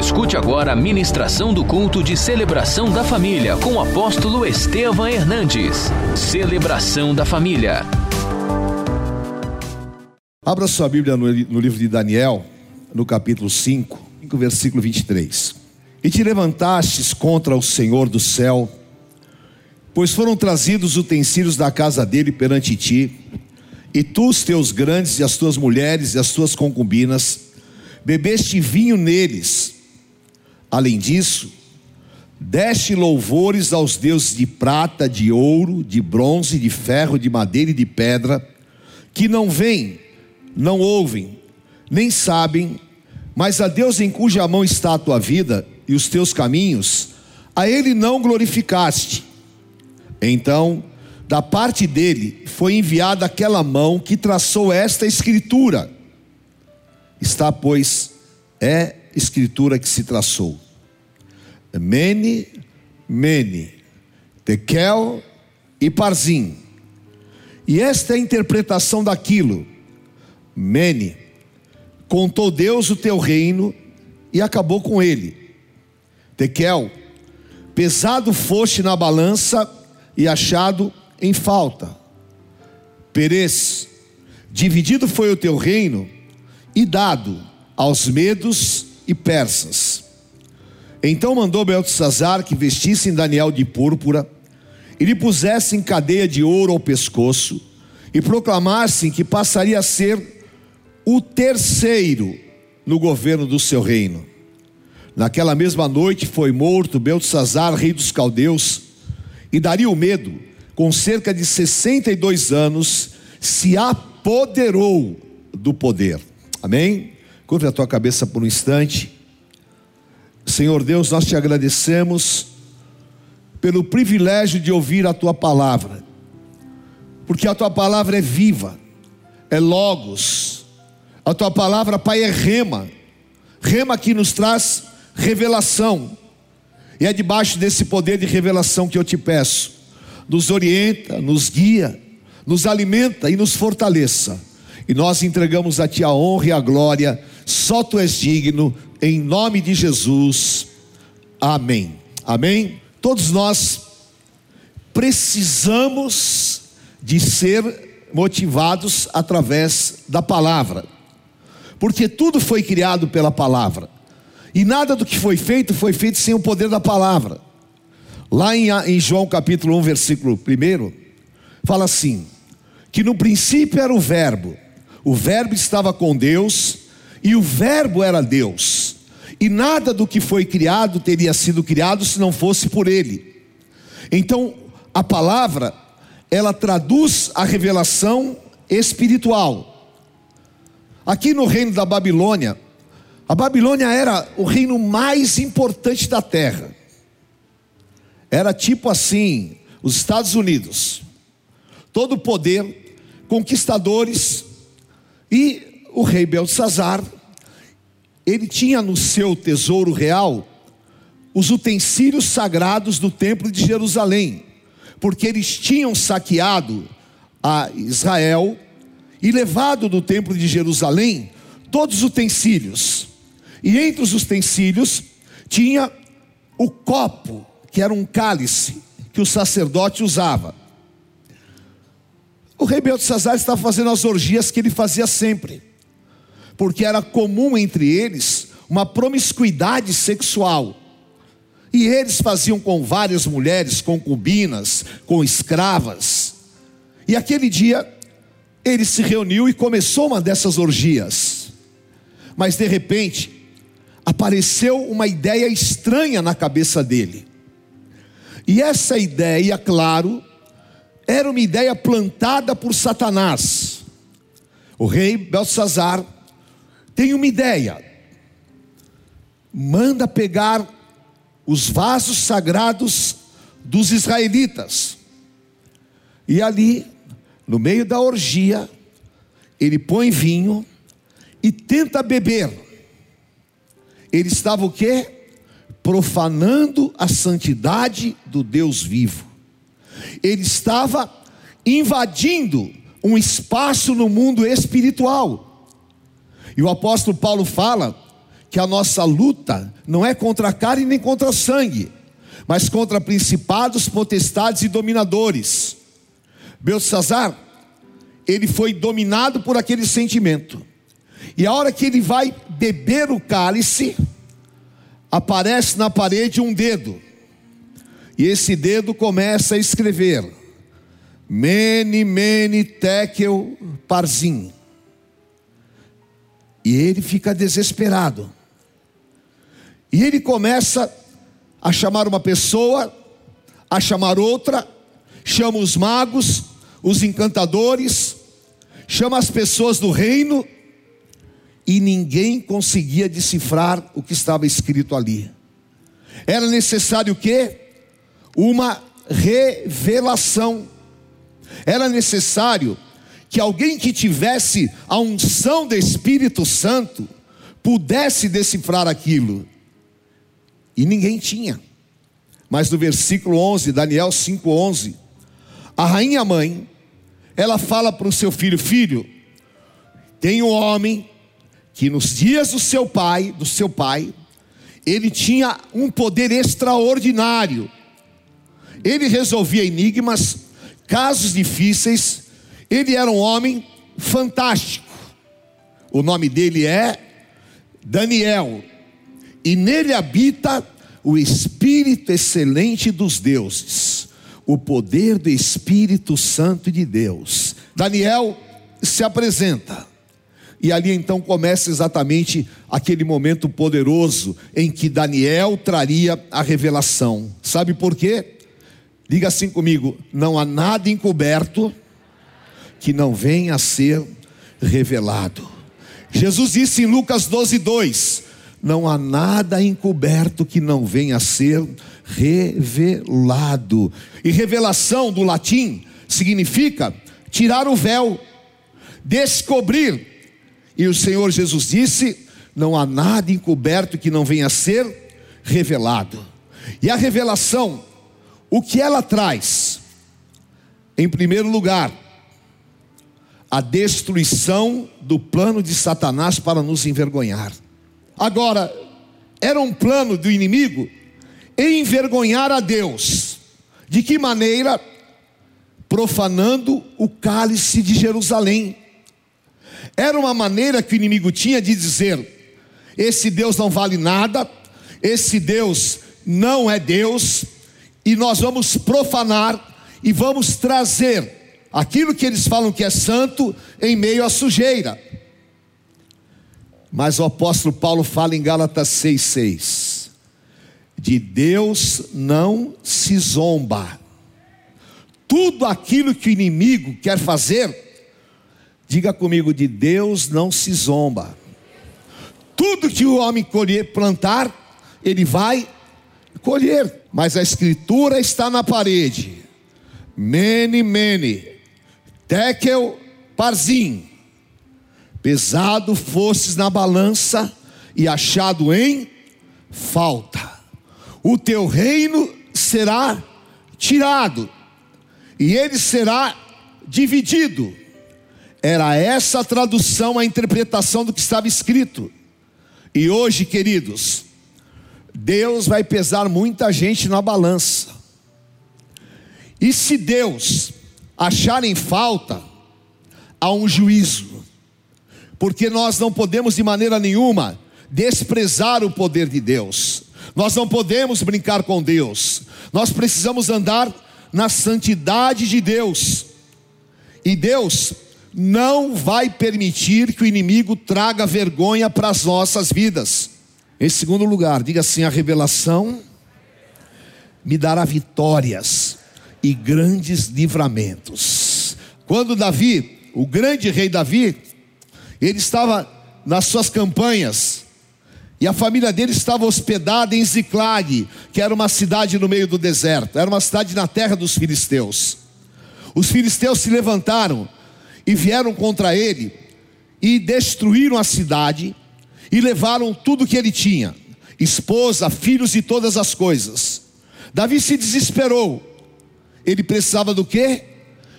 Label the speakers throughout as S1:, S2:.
S1: Escute agora a ministração do culto de celebração da família com o apóstolo Estevam Hernandes. Celebração da família.
S2: Abra sua Bíblia no, no livro de Daniel, no capítulo 5, versículo 23. E te levantastes contra o Senhor do céu, pois foram trazidos utensílios da casa dele perante ti, e tu, os teus grandes, e as tuas mulheres, e as tuas concubinas, bebeste vinho neles. Além disso, deste louvores aos deuses de prata, de ouro, de bronze, de ferro, de madeira e de pedra, que não veem, não ouvem, nem sabem, mas a Deus em cuja mão está a tua vida e os teus caminhos, a Ele não glorificaste. Então, da parte dele foi enviada aquela mão que traçou esta escritura Está, pois, é escritura que se traçou. Mene, Mene, Tekel e Parzim. E esta é a interpretação daquilo. Mene, contou Deus o teu reino e acabou com ele. Tekel, pesado foste na balança e achado em falta. Perez, dividido foi o teu reino e dado aos medos e persas. Então mandou Beltesazar que vestissem Daniel de púrpura e lhe pusessem cadeia de ouro ao pescoço e proclamassem que passaria a ser o terceiro no governo do seu reino. Naquela mesma noite foi morto Beltesazar, rei dos caldeus, e Dario Medo, com cerca de 62 anos, se apoderou do poder. Amém? Curva a tua cabeça por um instante. Senhor Deus, nós te agradecemos pelo privilégio de ouvir a tua palavra, porque a tua palavra é viva, é logos, a tua palavra, Pai, é rema, rema que nos traz revelação, e é debaixo desse poder de revelação que eu te peço, nos orienta, nos guia, nos alimenta e nos fortaleça e nós entregamos a Ti a honra e a glória, só Tu és digno, em nome de Jesus. Amém. Amém. Todos nós precisamos de ser motivados através da palavra, porque tudo foi criado pela palavra, e nada do que foi feito foi feito sem o poder da palavra. Lá em, João capítulo 1, versículo 1, fala assim: que no princípio era o Verbo, o Verbo estava com Deus e o Verbo era Deus. E nada do que foi criado teria sido criado se não fosse por Ele. Então, a palavra, ela traduz a revelação espiritual. Aqui no reino da Babilônia, a Babilônia era o reino mais importante da terra. Era tipo assim, os Estados Unidos. Todo poder, conquistadores, e o rei Belsazar, ele tinha no seu tesouro real os utensílios sagrados do templo de Jerusalém, porque eles tinham saqueado a Israel e levado do templo de Jerusalém todos os utensílios. E entre os utensílios tinha o copo, que era um cálice que o sacerdote usava. O rei Beltesazar estava fazendo as orgias que ele fazia sempre, porque era comum entre eles uma promiscuidade sexual. E eles faziam com várias mulheres, concubinas, com escravas. E aquele dia ele se reuniu e começou uma dessas orgias. Mas de repente apareceu uma ideia estranha na cabeça dele. E essa ideia, claro, era uma ideia plantada por Satanás. O rei Belsazar tem uma ideia, manda pegar os vasos sagrados dos israelitas, e ali, no meio da orgia, ele põe vinho e tenta beber. Ele estava o quê? Profanando a santidade do Deus vivo ele estava invadindo um espaço no mundo espiritual. E o apóstolo Paulo fala que a nossa luta não é contra carne nem contra sangue, mas contra principados, potestades e dominadores. Belsazar, ele foi dominado por aquele sentimento. E a hora que ele vai beber o cálice, aparece na parede um dedo. E esse dedo começa a escrever: Mene, mene, tekel, parzim. E ele fica desesperado. E ele começa a chamar uma pessoa, a chamar outra, chama os magos, os encantadores, chama as pessoas do reino, e ninguém conseguia decifrar o que estava escrito ali. Era necessário o quê? Uma revelação. Era necessário que alguém que tivesse a unção do Espírito Santo pudesse decifrar aquilo. E ninguém tinha. Mas no versículo 11, Daniel 5:11, a rainha mãe, ela fala para o seu filho: "Filho, tem um homem que nos dias do seu pai, do seu pai, ele tinha um poder extraordinário. Ele resolvia enigmas, casos difíceis. Ele era um homem fantástico. O nome dele é Daniel. E nele habita o Espírito excelente dos deuses, o poder do Espírito Santo de Deus. Daniel se apresenta. E ali então começa exatamente aquele momento poderoso em que Daniel traria a revelação. Sabe por quê? Diga assim comigo: não há nada encoberto que não venha a ser revelado. Jesus disse em Lucas 12, 2: Não há nada encoberto que não venha a ser revelado. E revelação do latim significa tirar o véu, descobrir e o Senhor Jesus disse: Não há nada encoberto que não venha a ser revelado. E a revelação, o que ela traz? Em primeiro lugar, a destruição do plano de Satanás para nos envergonhar. Agora, era um plano do inimigo envergonhar a Deus. De que maneira? Profanando o cálice de Jerusalém. Era uma maneira que o inimigo tinha de dizer: esse Deus não vale nada, esse Deus não é Deus, e nós vamos profanar e vamos trazer aquilo que eles falam que é santo em meio à sujeira. Mas o apóstolo Paulo fala em Gálatas 6,6: de Deus não se zomba. Tudo aquilo que o inimigo quer fazer, Diga comigo: de Deus não se zomba. Tudo que o homem colher, plantar, ele vai colher. Mas a escritura está na parede. Mene, mene, tekel, parzim. Pesado fostes na balança e achado em falta. O teu reino será tirado e ele será dividido era essa a tradução, a interpretação do que estava escrito. E hoje, queridos, Deus vai pesar muita gente na balança. E se Deus achar em falta, há um juízo. Porque nós não podemos de maneira nenhuma desprezar o poder de Deus. Nós não podemos brincar com Deus. Nós precisamos andar na santidade de Deus. E Deus não vai permitir que o inimigo traga vergonha para as nossas vidas. Em segundo lugar, diga assim: a revelação me dará vitórias e grandes livramentos. Quando Davi, o grande rei Davi, ele estava nas suas campanhas, e a família dele estava hospedada em Ziclag, que era uma cidade no meio do deserto, era uma cidade na terra dos filisteus. Os filisteus se levantaram e vieram contra ele e destruíram a cidade e levaram tudo que ele tinha: esposa, filhos e todas as coisas. Davi se desesperou. Ele precisava do quê?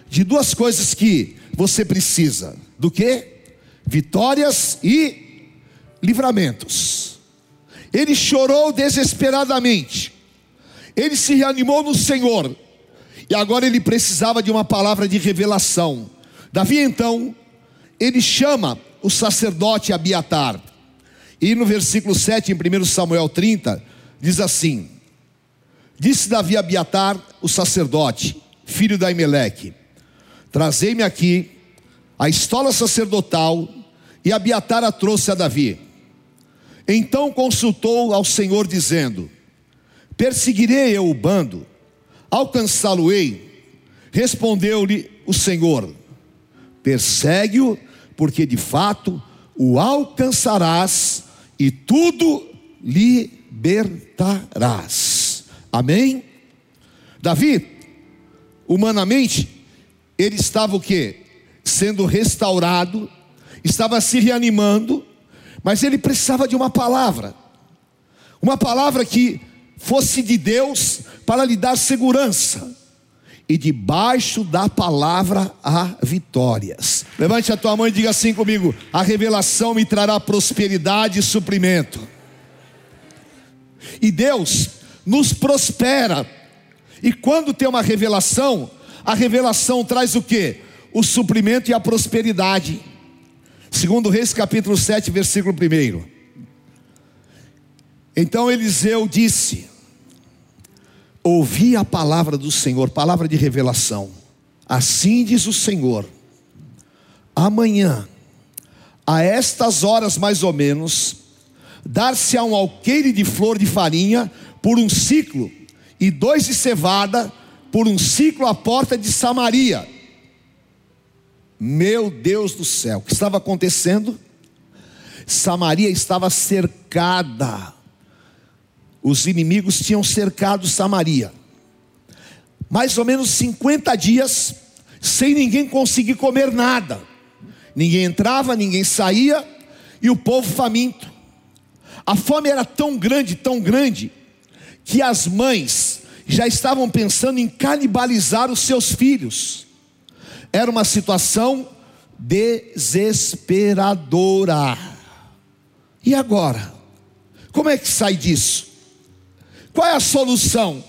S2: De duas coisas que você precisa: do quê? Vitórias e livramentos. Ele chorou desesperadamente. Ele se reanimou no Senhor. E agora ele precisava de uma palavra de revelação. Davi então, ele chama o sacerdote Abiatar. E no versículo 7, em 1 Samuel 30, diz assim: Disse Davi a Abiatar, o sacerdote, filho da Imeleque: Trazei-me aqui a estola sacerdotal, e Abiatar a trouxe a Davi. Então consultou ao Senhor, dizendo: Perseguirei eu o bando, alcançá-lo-ei. Respondeu-lhe o Senhor: Persegue-o, porque de fato o alcançarás e tudo libertarás. Amém? Davi, humanamente, ele estava o que? Sendo restaurado, estava se reanimando, mas ele precisava de uma palavra, uma palavra que fosse de Deus para lhe dar segurança, e debaixo da palavra há vitórias. Levante a tua mão e diga assim comigo: a revelação me trará prosperidade e suprimento. E Deus nos prospera. E quando tem uma revelação, a revelação traz o que? O suprimento e a prosperidade. Segundo Reis capítulo 7, versículo 1. Então Eliseu disse: Ouvi a palavra do Senhor, palavra de revelação. Assim diz o Senhor: amanhã, a estas horas mais ou menos, dar-se a um alqueire de flor de farinha por um ciclo, e dois de cevada por um ciclo à porta de Samaria. Meu Deus do céu, o que estava acontecendo? Samaria estava cercada, os inimigos tinham cercado Samaria, mais ou menos 50 dias, sem ninguém conseguir comer nada, ninguém entrava, ninguém saía, e o povo faminto. A fome era tão grande, tão grande, que as mães já estavam pensando em canibalizar os seus filhos. Era uma situação desesperadora. E agora? Como é que sai disso? Qual é a solução?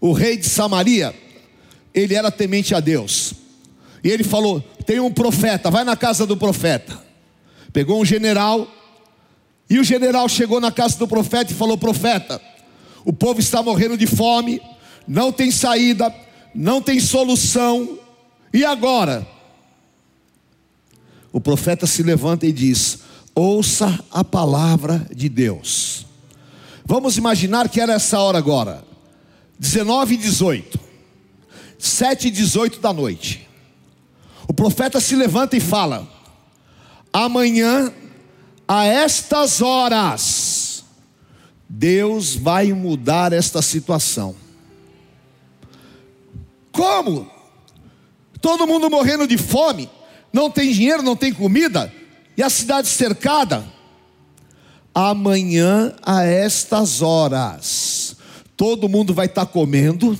S2: O rei de Samaria, ele era temente a Deus. E ele falou: tem um profeta, vai na casa do profeta. Pegou um general, e o general chegou na casa do profeta e falou: Profeta, o povo está morrendo de fome, não tem saída, não tem solução, e agora? O profeta se levanta e diz: Ouça a palavra de Deus. Vamos imaginar que era essa hora agora, 19 e 18, 7 e 18 da noite. O profeta se levanta e fala: Amanhã, a estas horas, Deus vai mudar esta situação. Como? Todo mundo morrendo de fome, não tem dinheiro, não tem comida, e a cidade cercada. Amanhã a estas horas, todo mundo vai estar tá comendo,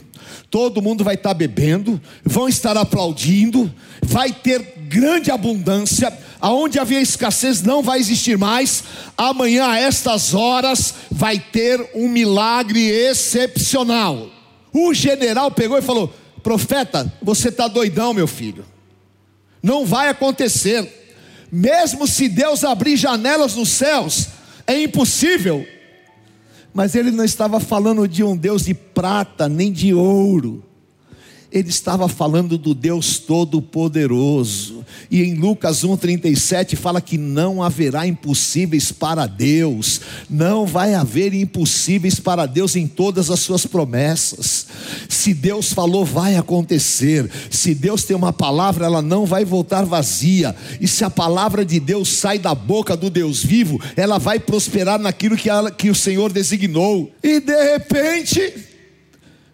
S2: todo mundo vai estar tá bebendo, vão estar aplaudindo, vai ter grande abundância, aonde havia escassez não vai existir mais. Amanhã a estas horas vai ter um milagre excepcional. O general pegou e falou: Profeta, você está doidão, meu filho. Não vai acontecer. Mesmo se Deus abrir janelas nos céus, é impossível. Mas ele não estava falando de um Deus de prata nem de ouro ele estava falando do Deus Todo-Poderoso. E em Lucas 1,37 fala que não haverá impossíveis para Deus, não vai haver impossíveis para Deus em todas as suas promessas. Se Deus falou, vai acontecer. Se Deus tem uma palavra, ela não vai voltar vazia. E se a palavra de Deus sai da boca do Deus vivo, ela vai prosperar naquilo que, ela, que o Senhor designou. E de repente,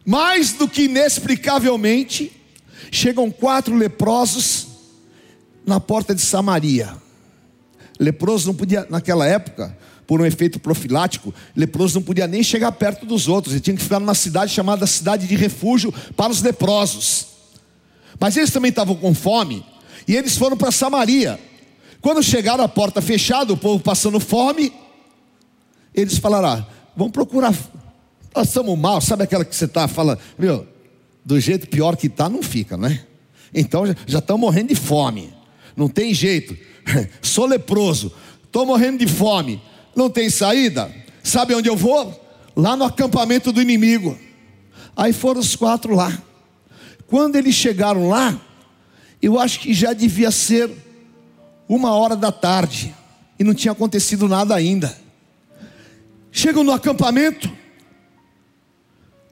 S2: mais do que inexplicavelmente, chegam quatro leprosos na porta de Samaria. Leproso não podia, naquela época, por um efeito profilático, leproso não podia nem chegar perto dos outros, ele tinha que ficar numa cidade chamada cidade de refúgio para os leprosos. Mas eles também estavam com fome, e eles foram para Samaria. Quando chegaram à porta fechada, o povo passando fome, eles falaram: ah, vamos procurar. Nós estamos mal, sabe aquela que você está falando, meu, do jeito pior que está, não fica, né? Então já estão morrendo de fome, não tem jeito. Sou leproso, estou morrendo de fome, não tem saída. Sabe onde eu vou? Lá no acampamento do inimigo. Aí foram os quatro lá. Quando eles chegaram lá, eu acho que já devia ser uma hora da tarde e não tinha acontecido nada ainda. Chegam no acampamento,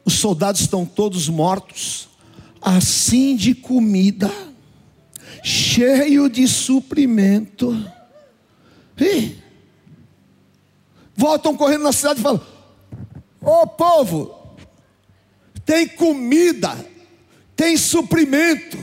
S2: os soldados estão todos mortos, assim de comida, cheio de suprimento. E voltam correndo na cidade e falam: Ô oh, povo, tem comida, tem suprimento.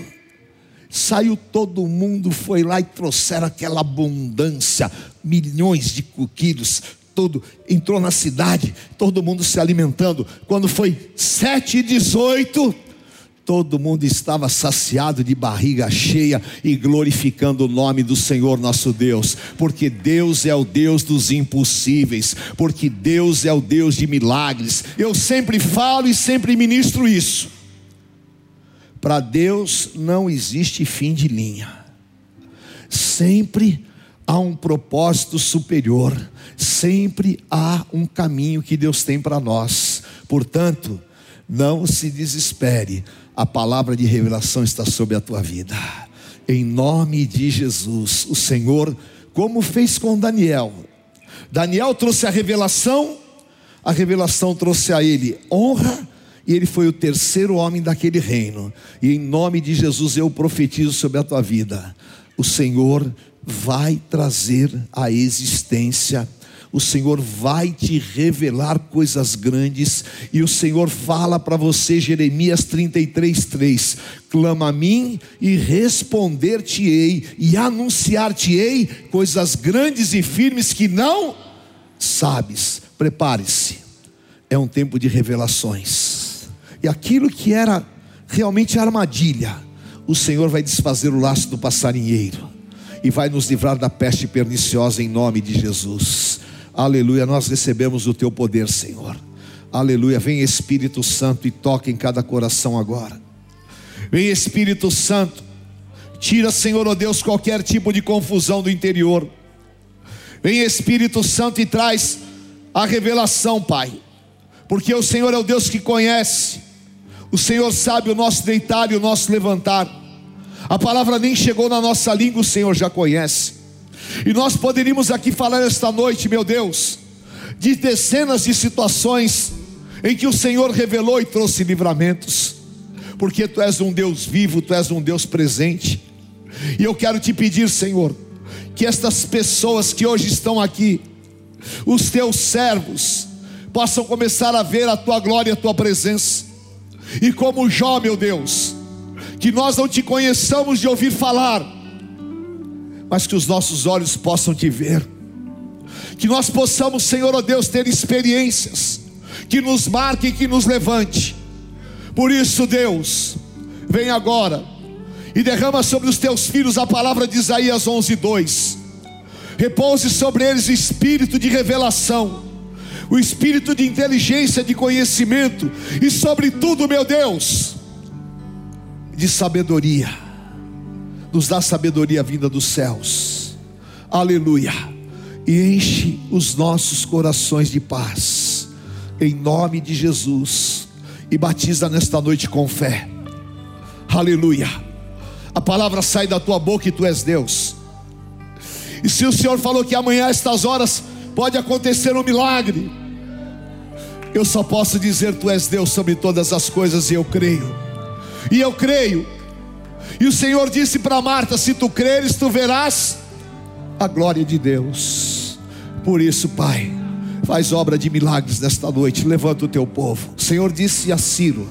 S2: Saiu todo mundo, foi lá e trouxeram aquela abundância, milhões de quilos, todo, entrou na cidade, todo mundo se alimentando. Quando foi sete e dezoito, todo mundo estava saciado de barriga cheia e glorificando o nome do Senhor nosso Deus, porque Deus é o Deus dos impossíveis, porque Deus é o Deus de milagres. Eu sempre falo e sempre ministro isso. Para Deus não existe fim de linha. Sempre há um propósito superior, sempre há um caminho que Deus tem para nós. Portanto, não se desespere, a palavra de revelação está sobre a tua vida. Em nome de Jesus, o Senhor, como fez com Daniel. Daniel trouxe a revelação, a revelação trouxe a ele honra e ele foi o terceiro homem daquele reino. E em nome de Jesus eu profetizo sobre a tua vida: o Senhor vai trazer a existência. O Senhor vai te revelar coisas grandes, e o Senhor fala para você, Jeremias 33, 3: clama a mim e responder-te-ei, e anunciar-te-ei coisas grandes e firmes que não sabes. Prepare-se, é um tempo de revelações. E aquilo que era realmente armadilha, o Senhor vai desfazer o laço do passarinheiro e vai nos livrar da peste perniciosa em nome de Jesus. Aleluia, nós recebemos o teu poder, Senhor. Aleluia, vem Espírito Santo e toca em cada coração agora. Vem Espírito Santo, tira, Senhor, ó oh Deus, qualquer tipo de confusão do interior. Vem Espírito Santo e traz a revelação, Pai, porque o Senhor é o Deus que conhece o Senhor sabe o nosso deitar e o nosso levantar. A palavra nem chegou na nossa língua, o Senhor já conhece. E nós poderíamos aqui falar esta noite, meu Deus, de dezenas de situações em que o Senhor revelou e trouxe livramentos, porque Tu és um Deus vivo, Tu és um Deus presente. E eu quero te pedir, Senhor, que estas pessoas que hoje estão aqui, os teus servos, possam começar a ver a tua glória, a tua presença e como Jó, meu Deus, que nós não te conheçamos de ouvir falar, mas que os nossos olhos possam te ver, que nós possamos, Senhor, ó oh Deus, ter experiências que nos marquem, que nos levante. Por isso, Deus, vem agora e derrama sobre os teus filhos a palavra de Isaías 11:2. Repouse sobre eles o espírito de revelação o espírito de inteligência, de conhecimento e, sobretudo, meu Deus, de sabedoria. Nos dá sabedoria vinda dos céus. Aleluia. E enche os nossos corações de paz. Em nome de Jesus. E batiza nesta noite com fé. Aleluia. A palavra sai da tua boca e tu és Deus. E se o Senhor falou que amanhã, estas horas, pode acontecer um milagre, eu só posso dizer: Tu és Deus sobre todas as coisas, e eu creio. E eu creio. E o Senhor disse para Marta: Se tu creres, tu verás a glória de Deus. Por isso, Pai, faz obra de milagres nesta noite. Levanta o teu povo. O Senhor disse a Ciro: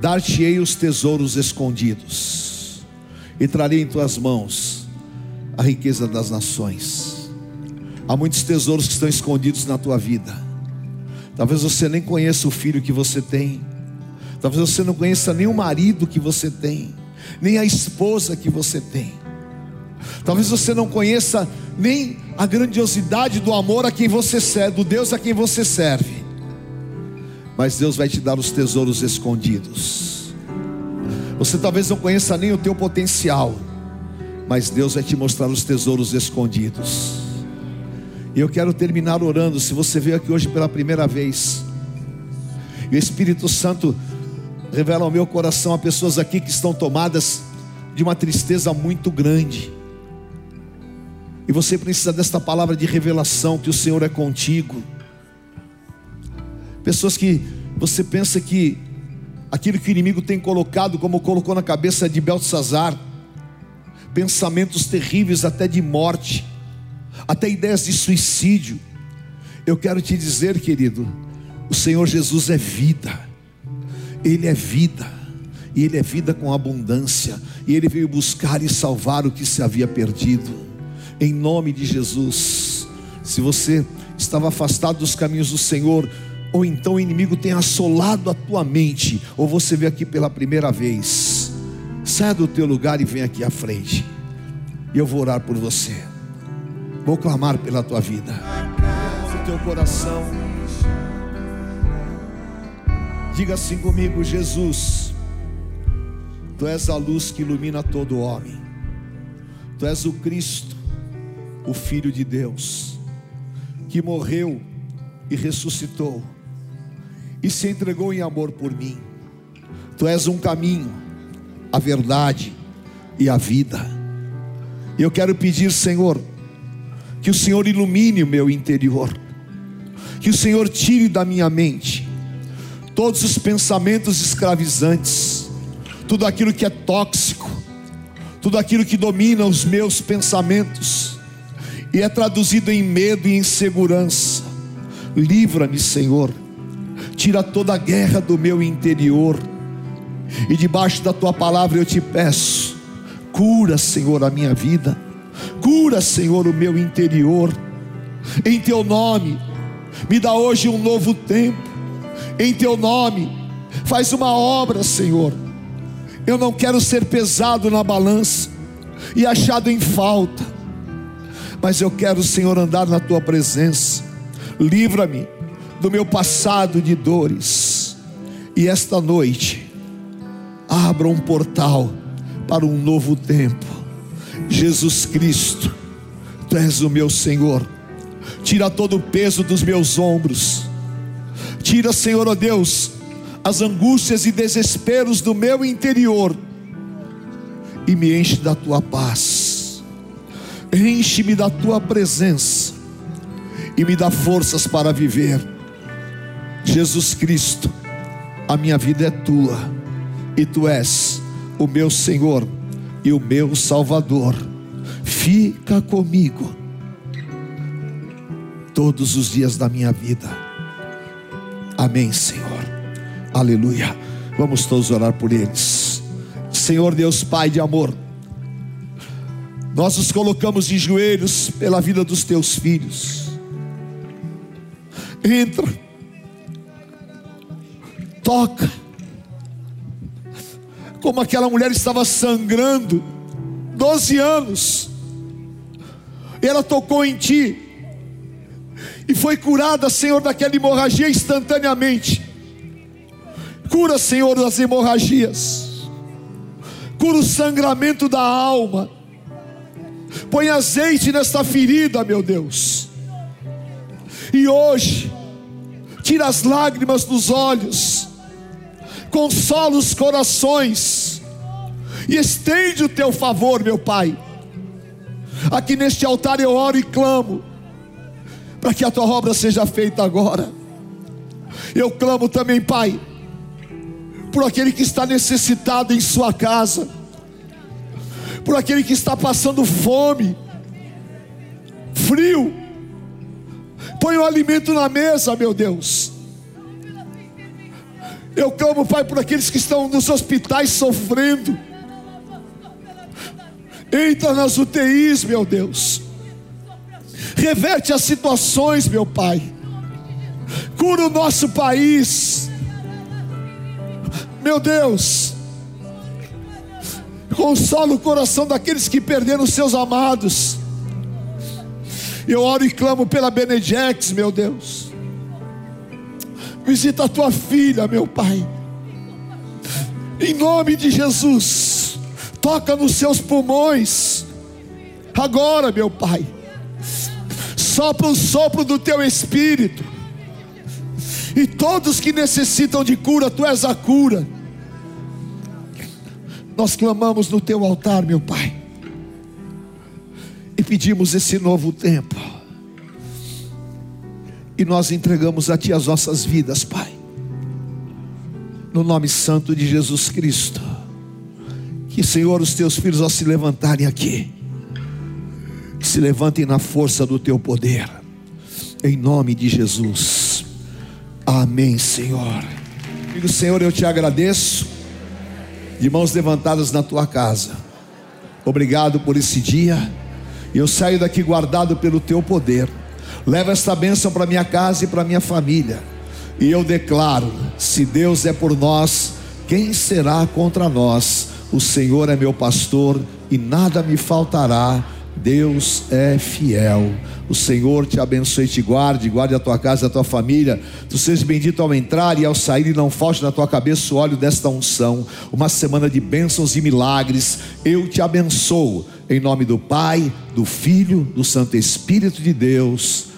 S2: Dar-te-ei os tesouros escondidos, e trarei em tuas mãos a riqueza das nações. Há muitos tesouros que estão escondidos na tua vida. Talvez você nem conheça o filho que você tem. Talvez você não conheça nem o marido que você tem, nem a esposa que você tem. Talvez você não conheça nem a grandiosidade do amor a quem você serve, do Deus a quem você serve. Mas Deus vai te dar os tesouros escondidos. Você talvez não conheça nem o teu potencial, mas Deus vai te mostrar os tesouros escondidos. E eu quero terminar orando. Se você veio aqui hoje pela primeira vez, e o Espírito Santo revela ao meu coração a pessoas aqui que estão tomadas de uma tristeza muito grande. E você precisa desta palavra de revelação que o Senhor é contigo. Pessoas que você pensa que aquilo que o inimigo tem colocado, como colocou na cabeça de Belsazar, pensamentos terríveis até de morte, até ideias de suicídio. Eu quero te dizer, querido, o Senhor Jesus é vida, Ele é vida, e Ele é vida com abundância, e Ele veio buscar e salvar o que se havia perdido, em nome de Jesus. Se você estava afastado dos caminhos do Senhor, ou então o inimigo tem assolado a tua mente, ou você veio aqui pela primeira vez, saia do teu lugar e vem aqui à frente, e eu vou orar por você, vou clamar pela tua vida, o teu coração. Diga assim comigo, Jesus, Tu és a luz que ilumina todo homem, Tu és o Cristo, o Filho de Deus, que morreu e ressuscitou, e se entregou em amor por mim. Tu és um caminho, a verdade e a vida. Eu quero pedir, Senhor, que o Senhor ilumine o meu interior, que o Senhor tire da minha mente todos os pensamentos escravizantes, tudo aquilo que é tóxico, tudo aquilo que domina os meus pensamentos e é traduzido em medo e insegurança. Livra-me, Senhor, tira toda a guerra do meu interior, e debaixo da tua palavra eu te peço, cura, Senhor, a minha vida, cura, Senhor, o meu interior, em teu nome, me dá hoje um novo tempo em teu nome. Faz uma obra, Senhor. Eu não quero ser pesado na balança e achado em falta, mas eu quero, Senhor, andar na tua presença. Livra-me do meu passado de dores. E esta noite, abra um portal para um novo tempo. Jesus Cristo, Tu és o meu Senhor. Tira todo o peso dos meus ombros Tira, Senhor, ó Deus, as angústias e desesperos do meu interior e me enche da tua paz. Enche-me da tua presença e me dá forças para viver. Jesus Cristo, a minha vida é tua e tu és o meu Senhor e o meu Salvador. Fica comigo todos os dias da minha vida Amém, Senhor. Aleluia. Vamos todos orar por eles. Senhor Deus, Pai de amor, nós nos colocamos de joelhos pela vida dos teus filhos. Entra, toca, como aquela mulher estava sangrando, 12 anos, ela tocou em ti, e foi curada, Senhor, daquela hemorragia instantaneamente. Cura, Senhor, das hemorragias. Cura o sangramento da alma. Põe azeite nesta ferida, meu Deus. E hoje, tira as lágrimas dos olhos, consola os corações, e estende o teu favor, meu Pai. Aqui neste altar eu oro e clamo para que a tua obra seja feita agora. Eu clamo também, Pai, por aquele que está necessitado em sua casa, por aquele que está passando fome, frio. Põe o alimento na mesa, meu Deus. Eu clamo, Pai, por aqueles que estão nos hospitais sofrendo. Entra nas UTIs, meu Deus reverte as situações, meu Pai, cura o nosso país, meu Deus, consola o coração daqueles que perderam seus amados, Eu oro e clamo pela Benedex, meu Deus. Visita a tua filha, meu Pai. Em nome de Jesus. Toca nos seus pulmões. Agora, meu Pai. Sopra o sopro do teu espírito. E todos que necessitam de cura, tu és a cura. Nós clamamos no teu altar, meu Pai. E pedimos esse novo tempo. E nós entregamos a Ti as nossas vidas, Pai. No nome santo de Jesus Cristo. Que, Senhor, os teus filhos ao se levantarem aqui, se levantem na força do teu poder. Em nome de Jesus. Amém, Senhor. Filho, Senhor, eu te agradeço. De mãos levantadas na tua casa. Obrigado por esse dia. Eu saio daqui guardado pelo teu poder. Leva esta bênção para minha casa e para minha família. E eu declaro: se Deus é por nós, quem será contra nós? O Senhor é meu pastor e nada me faltará. Deus é fiel. O Senhor te abençoe e te guarde, guarde a tua casa, a tua família. Tu sejas bendito ao entrar e ao sair, e não falte na tua cabeça o óleo desta unção. Uma semana de bênçãos e milagres. Eu te abençoo. Em nome do Pai, do Filho, do Santo Espírito de Deus.